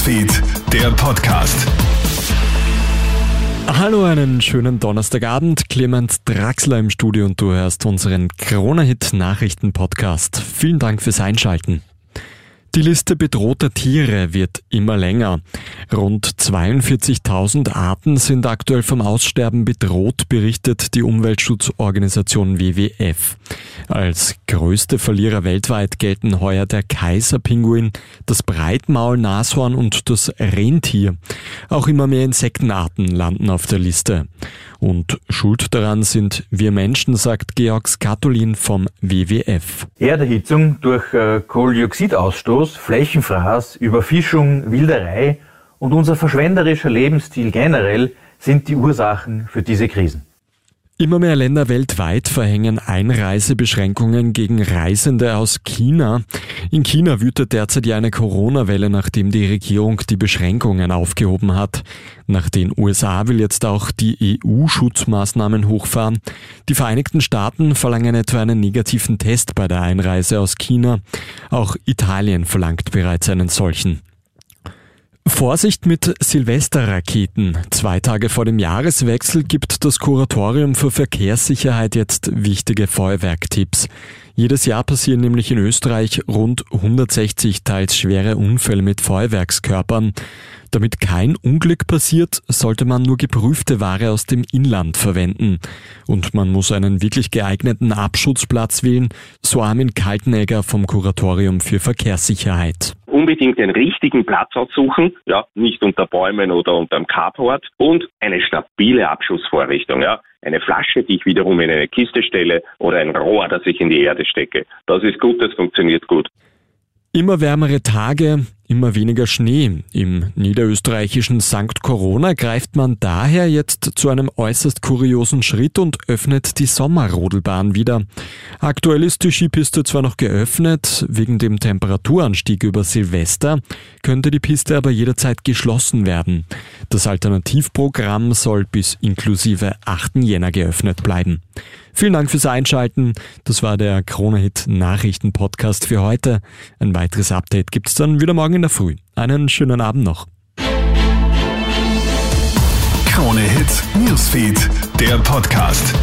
Newsfeed, der Podcast. Hallo, einen schönen Donnerstagabend. Clemens Draxler im Studio und du hörst unseren Corona-Hit Nachrichten-Podcast. Vielen Dank fürs Einschalten. Die Liste bedrohter Tiere wird immer länger. Rund 42.000 Arten sind aktuell vom Aussterben bedroht, berichtet die Umweltschutzorganisation WWF. Als größte Verlierer weltweit gelten heuer der Kaiserpinguin, das Breitmaul-Nashorn und das Rentier. Auch immer mehr Insektenarten landen auf der Liste. Und schuld daran sind wir Menschen, sagt Georg Skatolin vom WWF. Erderhitzung durch äh, Kohlendioxidausstoß, Flächenfraß, Überfischung, Wilderei und unser verschwenderischer Lebensstil generell sind die Ursachen für diese Krisen. Immer mehr Länder weltweit verhängen Einreisebeschränkungen gegen Reisende aus China. In China wütet derzeit ja eine Corona-Welle, nachdem die Regierung die Beschränkungen aufgehoben hat. Nach den USA will jetzt auch die EU Schutzmaßnahmen hochfahren. Die Vereinigten Staaten verlangen etwa einen negativen Test bei der Einreise aus China. Auch Italien verlangt bereits einen solchen. Vorsicht mit Silvesterraketen. Zwei Tage vor dem Jahreswechsel gibt das Kuratorium für Verkehrssicherheit jetzt wichtige Feuerwerktipps. Jedes Jahr passieren nämlich in Österreich rund 160 teils schwere Unfälle mit Feuerwerkskörpern. Damit kein Unglück passiert, sollte man nur geprüfte Ware aus dem Inland verwenden. Und man muss einen wirklich geeigneten Abschutzplatz wählen, so Armin Kaltenegger vom Kuratorium für Verkehrssicherheit unbedingt den richtigen Platz aussuchen, ja, nicht unter Bäumen oder unterm Carport und eine stabile Abschussvorrichtung, ja. Eine Flasche, die ich wiederum in eine Kiste stelle oder ein Rohr, das ich in die Erde stecke. Das ist gut, das funktioniert gut. Immer wärmere Tage, immer weniger Schnee. Im niederösterreichischen St. Corona greift man daher jetzt zu einem äußerst kuriosen Schritt und öffnet die Sommerrodelbahn wieder. Aktuell ist die Skipiste zwar noch geöffnet, wegen dem Temperaturanstieg über Silvester könnte die Piste aber jederzeit geschlossen werden. Das Alternativprogramm soll bis inklusive 8. Jänner geöffnet bleiben. Vielen Dank fürs Einschalten. Das war der Krone-Hit Nachrichten Podcast für heute. Ein weiteres Update gibt's dann wieder morgen in der Früh. Einen schönen Abend noch. Krone-Hit Newsfeed, der Podcast.